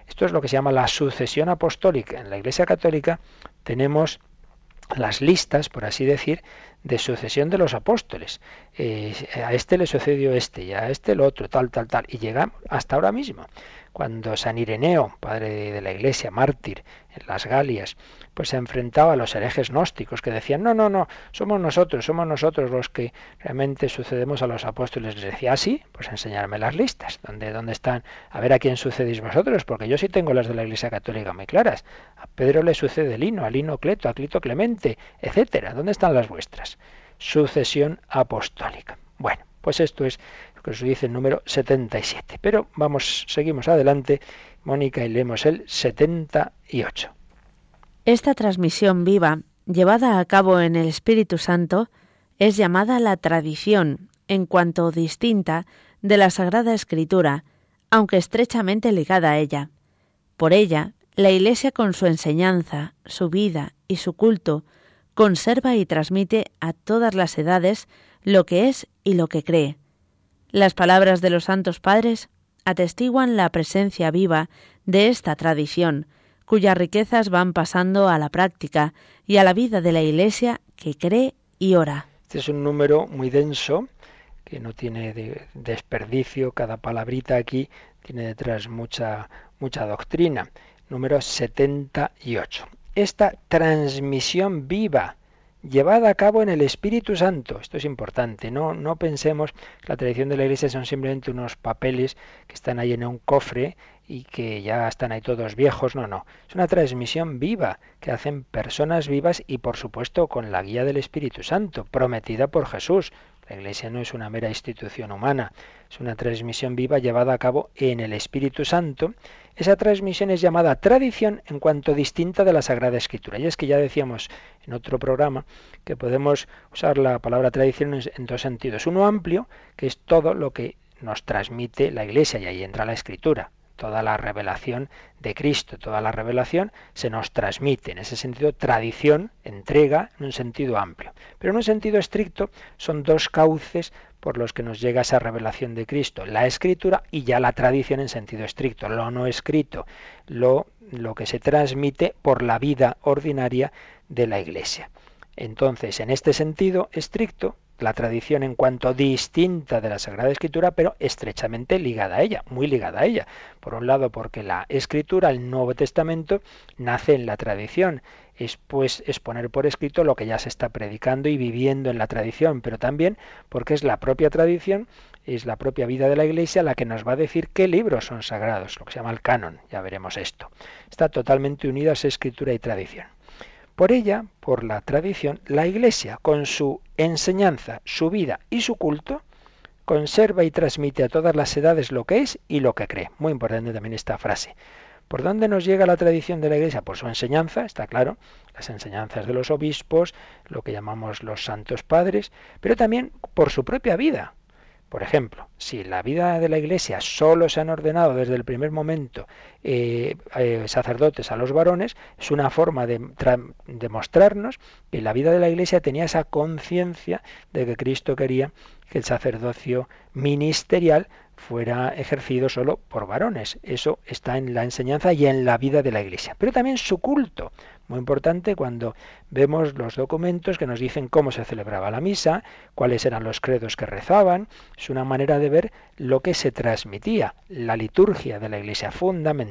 Esto es lo que se llama la sucesión apostólica. En la Iglesia Católica tenemos las listas, por así decir, de sucesión de los apóstoles. Eh, a este le sucedió este y a este el otro, tal, tal, tal. Y llegamos hasta ahora mismo. Cuando San Ireneo, padre de la Iglesia, mártir en las Galias, pues se enfrentaba a los herejes gnósticos que decían, no, no, no, somos nosotros, somos nosotros los que realmente sucedemos a los apóstoles. Les decía, así, pues enseñarme las listas, ¿dónde, ¿dónde están? A ver a quién sucedéis vosotros, porque yo sí tengo las de la Iglesia Católica muy claras. A Pedro le sucede Lino, a Lino Cleto, a Clito Clemente, etcétera. ¿Dónde están las vuestras? Sucesión apostólica. Bueno, pues esto es que os dice el número 77. Pero vamos, seguimos adelante, Mónica, y leemos el 78. Esta transmisión viva, llevada a cabo en el Espíritu Santo, es llamada la tradición, en cuanto distinta de la Sagrada Escritura, aunque estrechamente ligada a ella. Por ella, la Iglesia con su enseñanza, su vida y su culto conserva y transmite a todas las edades lo que es y lo que cree. Las palabras de los santos padres atestiguan la presencia viva de esta tradición, cuyas riquezas van pasando a la práctica y a la vida de la Iglesia que cree y ora. Este es un número muy denso, que no tiene desperdicio, cada palabrita aquí tiene detrás mucha, mucha doctrina. Número 78. Esta transmisión viva llevada a cabo en el Espíritu Santo. Esto es importante. No, no pensemos que la tradición de la Iglesia son simplemente unos papeles que están ahí en un cofre y que ya están ahí todos viejos. No, no. Es una transmisión viva que hacen personas vivas y por supuesto con la guía del Espíritu Santo, prometida por Jesús. La Iglesia no es una mera institución humana, es una transmisión viva llevada a cabo en el Espíritu Santo esa transmisión es llamada tradición en cuanto distinta de la Sagrada Escritura. Y es que ya decíamos en otro programa que podemos usar la palabra tradición en dos sentidos. Uno amplio, que es todo lo que nos transmite la Iglesia, y ahí entra la Escritura toda la revelación de Cristo, toda la revelación se nos transmite. En ese sentido, tradición, entrega, en un sentido amplio. Pero en un sentido estricto, son dos cauces por los que nos llega esa revelación de Cristo, la escritura y ya la tradición en sentido estricto, lo no escrito, lo, lo que se transmite por la vida ordinaria de la Iglesia. Entonces, en este sentido estricto, la tradición en cuanto distinta de la Sagrada Escritura, pero estrechamente ligada a ella, muy ligada a ella. Por un lado, porque la Escritura, el Nuevo Testamento, nace en la tradición, es pues exponer por escrito lo que ya se está predicando y viviendo en la tradición, pero también porque es la propia tradición, es la propia vida de la Iglesia la que nos va a decir qué libros son sagrados, lo que se llama el canon, ya veremos esto. Está totalmente unida esa escritura y tradición. Por ella, por la tradición, la Iglesia, con su enseñanza, su vida y su culto, conserva y transmite a todas las edades lo que es y lo que cree. Muy importante también esta frase. ¿Por dónde nos llega la tradición de la Iglesia? Por su enseñanza, está claro, las enseñanzas de los obispos, lo que llamamos los santos padres, pero también por su propia vida. Por ejemplo, si la vida de la Iglesia solo se han ordenado desde el primer momento eh, eh, sacerdotes a los varones, es una forma de, de mostrarnos que la vida de la Iglesia tenía esa conciencia de que Cristo quería que el sacerdocio ministerial fuera ejercido solo por varones. Eso está en la enseñanza y en la vida de la Iglesia. Pero también su culto. Muy importante cuando vemos los documentos que nos dicen cómo se celebraba la misa, cuáles eran los credos que rezaban. Es una manera de ver lo que se transmitía, la liturgia de la Iglesia fundamental.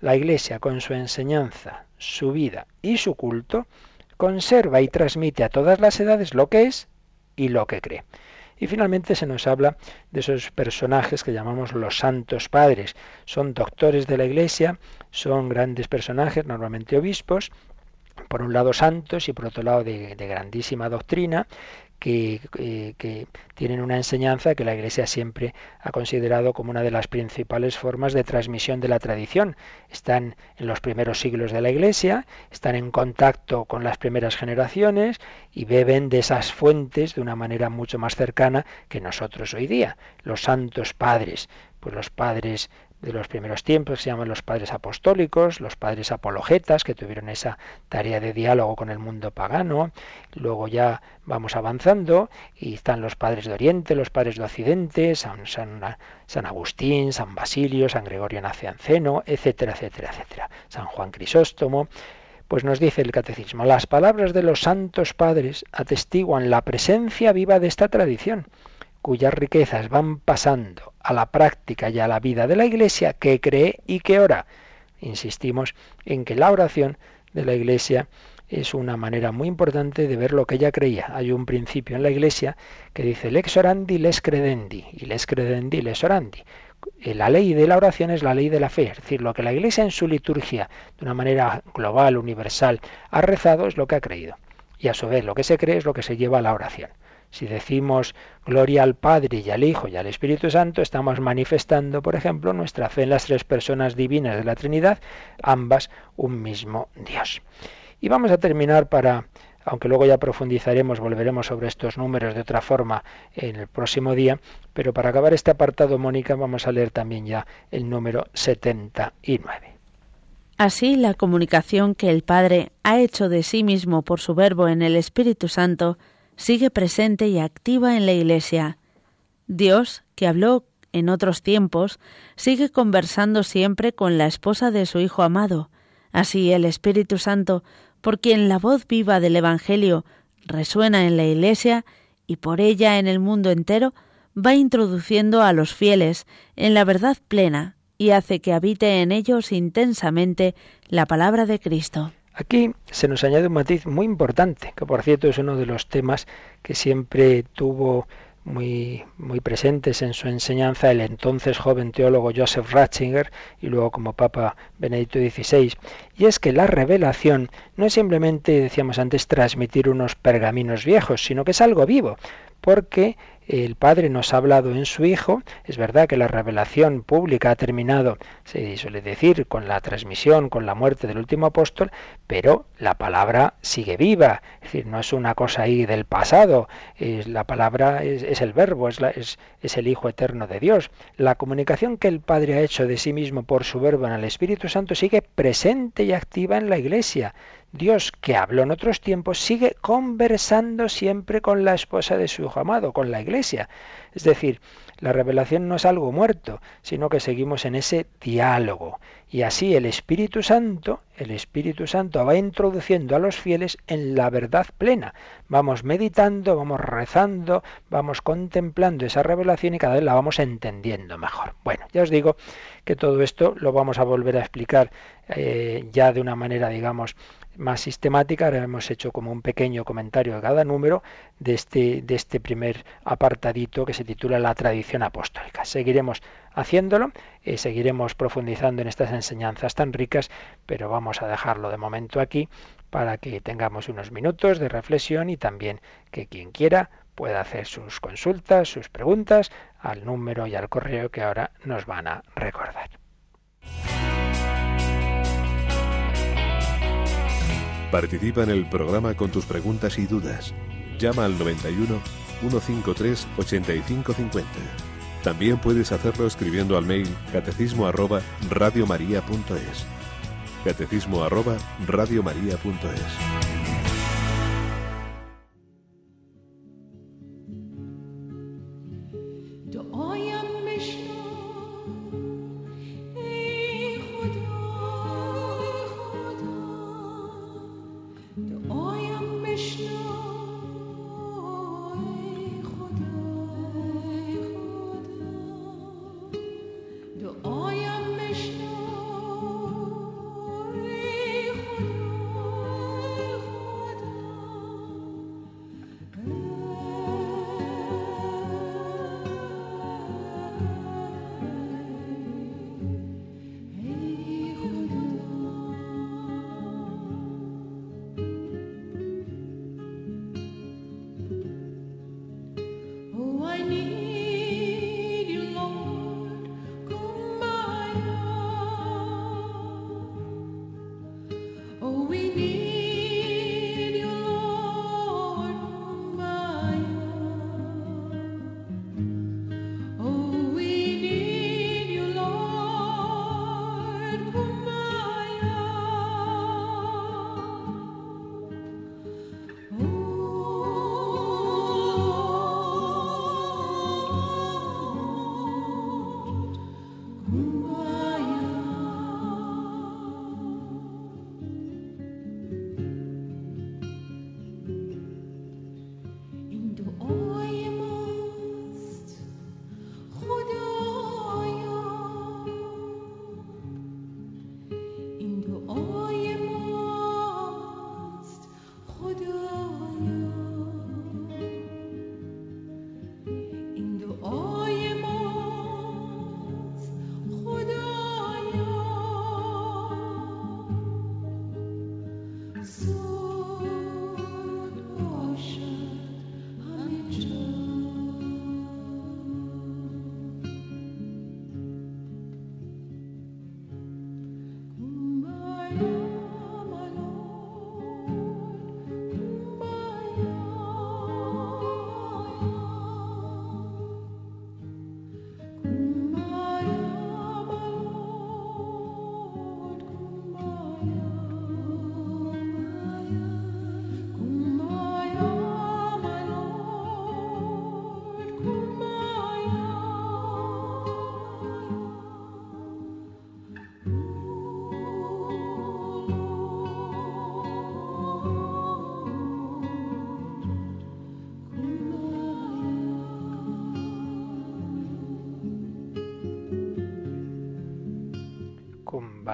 La Iglesia con su enseñanza, su vida y su culto conserva y transmite a todas las edades lo que es y lo que cree. Y finalmente se nos habla de esos personajes que llamamos los santos padres. Son doctores de la Iglesia, son grandes personajes, normalmente obispos, por un lado santos y por otro lado de, grandísima doctrina, eh, que, tienen una enseñanza que la Iglesia siempre ha considerado como una de las principales formas de transmisión de la tradición. Están en los primeros siglos de la Iglesia, están en contacto con las primeras generaciones y beben de esas fuentes de una manera mucho más cercana que nosotros hoy día. Los santos padres, pues los padres de los primeros tiempos, se llaman los padres apostólicos, los padres apologetas, que tuvieron esa tarea de diálogo con el mundo pagano. Luego ya vamos avanzando y están los padres de Oriente, los padres de Occidente, San, San, Agustín, San Basilio, San Gregorio Nacianceno, etcétera, etcétera, etcétera. San Juan Crisóstomo. Pues nos dice el catecismo, las palabras de los santos padres atestiguan la presencia viva de esta tradición cuyas riquezas van pasando a la práctica y a la vida de la Iglesia, que cree y que ora. Insistimos en que la oración de la Iglesia es una manera muy importante de ver lo que ella creía. Hay un principio en la Iglesia que dice lex orandi, les credendi, y les credendi, les orandi. Eh, la ley de la oración es la ley de la fe, es decir, lo que la Iglesia en su liturgia, de una manera global, universal, ha rezado es lo que ha creído. Y a su vez, lo que se cree es lo que se lleva a la oración. Si decimos gloria al Padre y al Hijo y al Espíritu Santo, estamos manifestando, por ejemplo, nuestra fe en las tres personas divinas de la Trinidad, ambas un mismo Dios. Y vamos a terminar para, aunque luego ya profundizaremos, volveremos sobre estos números de otra forma en el próximo día, pero para acabar este apartado, Mónica, vamos a leer también ya el número 79. Así, la comunicación que el Padre ha hecho de sí mismo por su Verbo en el Espíritu Santo sigue presente y activa en la Iglesia. Dios, que habló en otros tiempos, sigue conversando siempre con la esposa de su Hijo amado. Así el Espíritu Santo por quien la voz viva del Evangelio resuena en la Iglesia y por ella en el mundo entero, va introduciendo a los fieles en la verdad plena y hace que habite en ellos intensamente la palabra de Cristo. Aquí se nos añade un matiz muy importante, que por cierto es uno de los temas que siempre tuvo muy, muy presentes en su enseñanza el entonces joven teólogo Joseph Ratzinger y luego como Papa Benedicto XVI, y es que la revelación no es simplemente, decíamos antes, transmitir unos pergaminos viejos, sino que es algo vivo, porque el Padre nos ha hablado en su Hijo. Es verdad que la revelación pública ha terminado, se suele decir, con la transmisión, con la muerte del último apóstol, pero la palabra sigue viva. Es decir, no es una cosa ahí del pasado. Es, la palabra es, el verbo, es, es, es el Hijo eterno de Dios. La comunicación que el Padre ha hecho de sí mismo por su verbo en el Espíritu Santo sigue presente y activa en la Iglesia. Dios, que habló en otros tiempos, sigue conversando siempre con la esposa de su amado, con la Iglesia. Es decir, la revelación no es algo muerto, sino que seguimos en ese diálogo. Y así el Espíritu Santo, el Espíritu Santo va introduciendo a los fieles en la verdad plena. Vamos meditando, vamos rezando, vamos contemplando esa revelación y cada vez la vamos entendiendo mejor. Bueno, ya os digo que todo esto lo vamos a volver a explicar eh, ya de una manera, digamos, más sistemática. Ahora hemos hecho como un pequeño comentario de cada número de este, de este primer apartadito que se titula La tradición apostólica. Seguiremos haciéndolo, eh, seguiremos profundizando en estas enseñanzas tan ricas, pero vamos a dejarlo de momento aquí para que tengamos unos minutos de reflexión y también que quien quiera pueda hacer sus consultas, sus preguntas al número y al correo que ahora nos van a recordar. Participa en el programa con tus preguntas y dudas. Llama al 91 153 8550. También puedes hacerlo escribiendo al mail catecismo arroba radiomaria.es. Catecismo arroba radiomaria.es.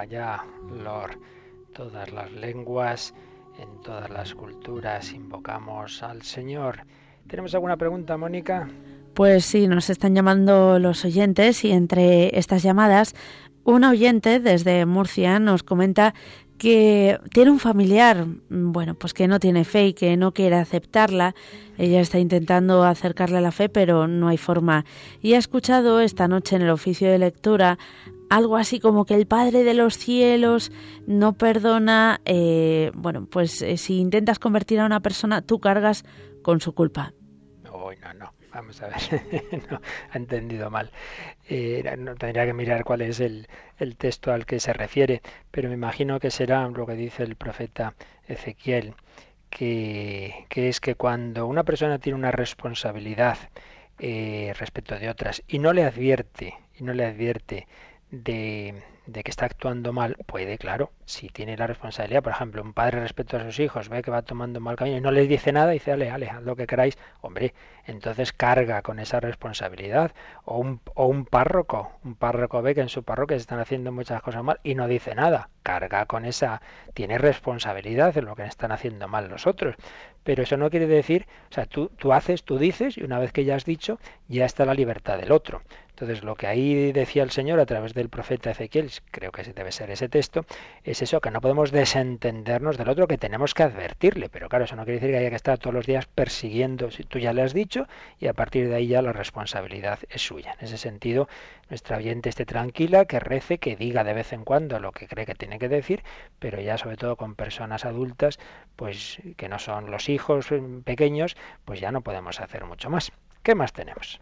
vaya Lord, todas las lenguas, en todas las culturas invocamos al Señor. ¿Tenemos alguna pregunta, Mónica? Pues sí, nos están llamando los oyentes y entre estas llamadas, un oyente desde Murcia nos comenta que tiene un familiar, bueno, pues que no tiene fe y que no quiere aceptarla. Ella está intentando acercarle a la fe, pero no hay forma. Y ha escuchado esta noche en el oficio de lectura algo así como que el Padre de los cielos no perdona, eh, bueno, pues eh, si intentas convertir a una persona, tú cargas con su culpa. No, no, no. Vamos a ver, no, ha entendido mal. Eh, no tendría que mirar cuál es el, el texto al que se refiere, pero me imagino que será lo que dice el profeta Ezequiel, que, que es que cuando una persona tiene una responsabilidad respecto de otras y no le advierte, y no le advierte de, de que está actuando mal, puede, claro, si tiene la responsabilidad, por ejemplo, un padre respecto a sus hijos ve que va tomando mal camino y no les dice nada, dice, ale, ale, haz lo que queráis, hombre, entonces carga con esa responsabilidad. O un, o un párroco, un párroco ve que en su parroquia se están haciendo muchas cosas mal y no dice nada, carga con esa, tiene responsabilidad en lo que están haciendo mal los otros. Pero eso no quiere decir, o sea, tú, tú haces, tú dices, y una vez que ya has dicho, ya está la libertad del otro. Entonces, lo que ahí decía el Señor a través del profeta Ezequiel, creo que debe ser ese texto, es eso, que no podemos desentendernos del otro, que tenemos que advertirle. Pero claro, eso no quiere decir que haya que estar todos los días persiguiendo, si tú ya le has dicho, y a partir de ahí ya la responsabilidad es suya. En ese sentido, nuestra oyente esté tranquila, que rece, que diga de vez en cuando lo que cree que tiene que decir, pero ya sobre todo con personas adultas, pues que no son los hijos pequeños, pues ya no podemos hacer mucho más. ¿Qué más tenemos?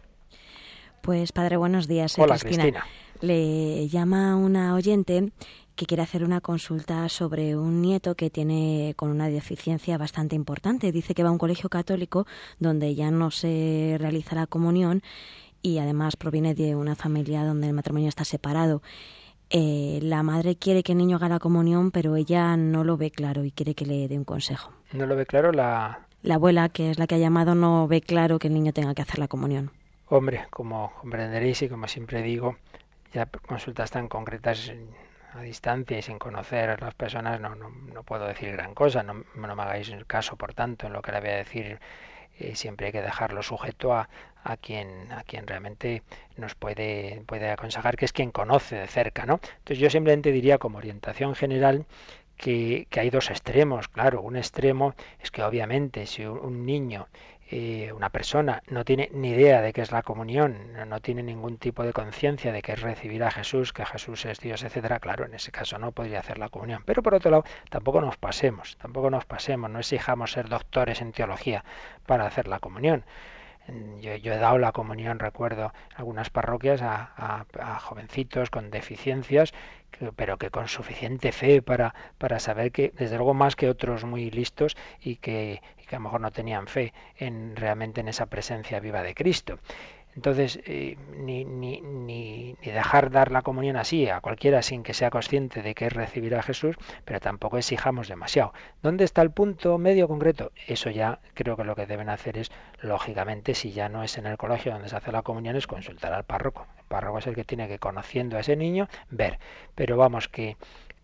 Pues padre, buenos días. Hola, Cristina. Le llama una oyente que quiere hacer una consulta sobre un nieto que tiene con una deficiencia bastante importante. Dice que va a un colegio católico donde ya no se realiza la comunión y además proviene de una familia donde el matrimonio está separado. Eh, la madre quiere que el niño haga la comunión, pero ella no lo ve claro y quiere que le dé un consejo. ¿No lo ve claro la...? La abuela, que es la que ha llamado, no ve claro que el niño tenga que hacer la comunión. Hombre, como comprenderéis y como siempre digo, ya consultas tan concretas a distancia y sin conocer a las personas no, no, no puedo decir gran cosa, no, no, me hagáis caso por tanto en lo que le voy a decir. Eh, siempre hay que dejarlo sujeto a, a quien a quien realmente nos puede puede aconsejar que es quien conoce de cerca no entonces yo simplemente diría como orientación general que, que, hay dos extremos. Claro, un extremo es que obviamente si un niño eh, una persona no tiene ni idea de qué es la comunión, no, tiene ningún tipo de conciencia de que es recibir a Jesús, que Jesús es Dios, etcétera, claro, en ese caso no podría hacer la comunión. Pero por otro lado, tampoco nos pasemos, tampoco nos pasemos, no exijamos ser doctores en teología para hacer la comunión. Yo, he dado la comunión, recuerdo, en algunas parroquias a, jovencitos con deficiencias, pero que con suficiente fe para, para saber que, desde luego más que otros muy listos y que, que a lo mejor no tenían fe en realmente en esa presencia viva de Cristo. Entonces, eh, ni, ni, ni, dejar dar la comunión así a cualquiera sin que sea consciente de que es recibir a Jesús, pero tampoco exijamos demasiado. ¿Dónde está el punto medio concreto? Eso ya creo que lo que deben hacer es, lógicamente, si ya no es en el colegio donde se hace la comunión, es consultar al párroco. El párroco es el que tiene que, conociendo a ese niño, ver. Pero vamos, que,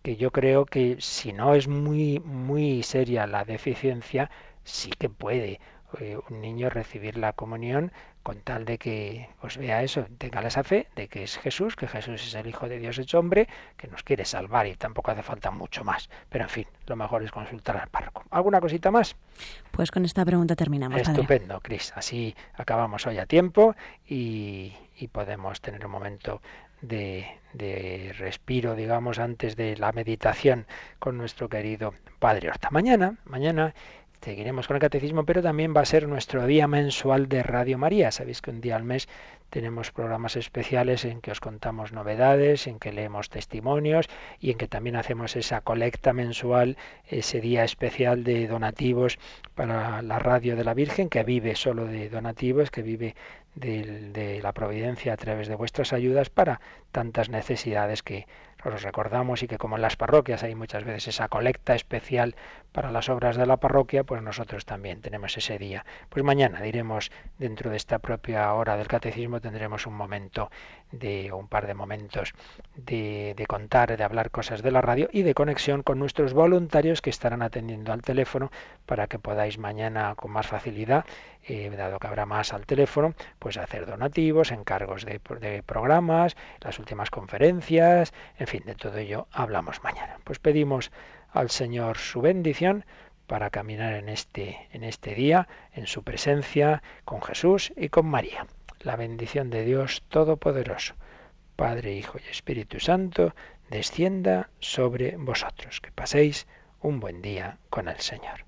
que yo creo que si no es muy, muy seria la deficiencia, sí que puede eh, un niño recibir la comunión con tal de que pues vea eso, tenga esa fe de que es Jesús, que Jesús es el Hijo de Dios hecho hombre, que nos quiere salvar y tampoco hace falta mucho más. Pero en fin, lo mejor es consultar al párroco. ¿Alguna cosita más? Pues con esta pregunta terminamos. Estupendo, Cris. Así acabamos hoy a tiempo y, y podemos tener un momento de, de, respiro, digamos, antes de la meditación con nuestro querido Padre Horta. Mañana, mañana Seguiremos con el catecismo, pero también va a ser nuestro día mensual de Radio María. Sabéis que un día al mes tenemos programas especiales en que os contamos novedades, en que leemos testimonios y en que también hacemos esa colecta mensual, ese día especial de donativos para la radio de la Virgen, que vive solo de donativos, que vive de, de la providencia a través de vuestras ayudas para tantas necesidades que os recordamos y que como en las parroquias hay muchas veces esa colecta especial para las obras de la parroquia, pues nosotros también tenemos ese día. Pues mañana diremos, dentro de esta propia hora del catecismo, tendremos un momento de un par de momentos de, de, contar, de hablar cosas de la radio y de conexión con nuestros voluntarios que estarán atendiendo al teléfono para que podáis mañana con más facilidad, eh, dado que habrá más al teléfono, pues hacer donativos, encargos de, programas, las últimas conferencias, en fin, de todo ello hablamos mañana. Pues pedimos al Señor su bendición para caminar en este, en este día, en su presencia, con Jesús y con María la bendición de Dios Todopoderoso, Padre, Hijo y Espíritu Santo, descienda sobre vosotros. Que paséis un buen día con el Señor.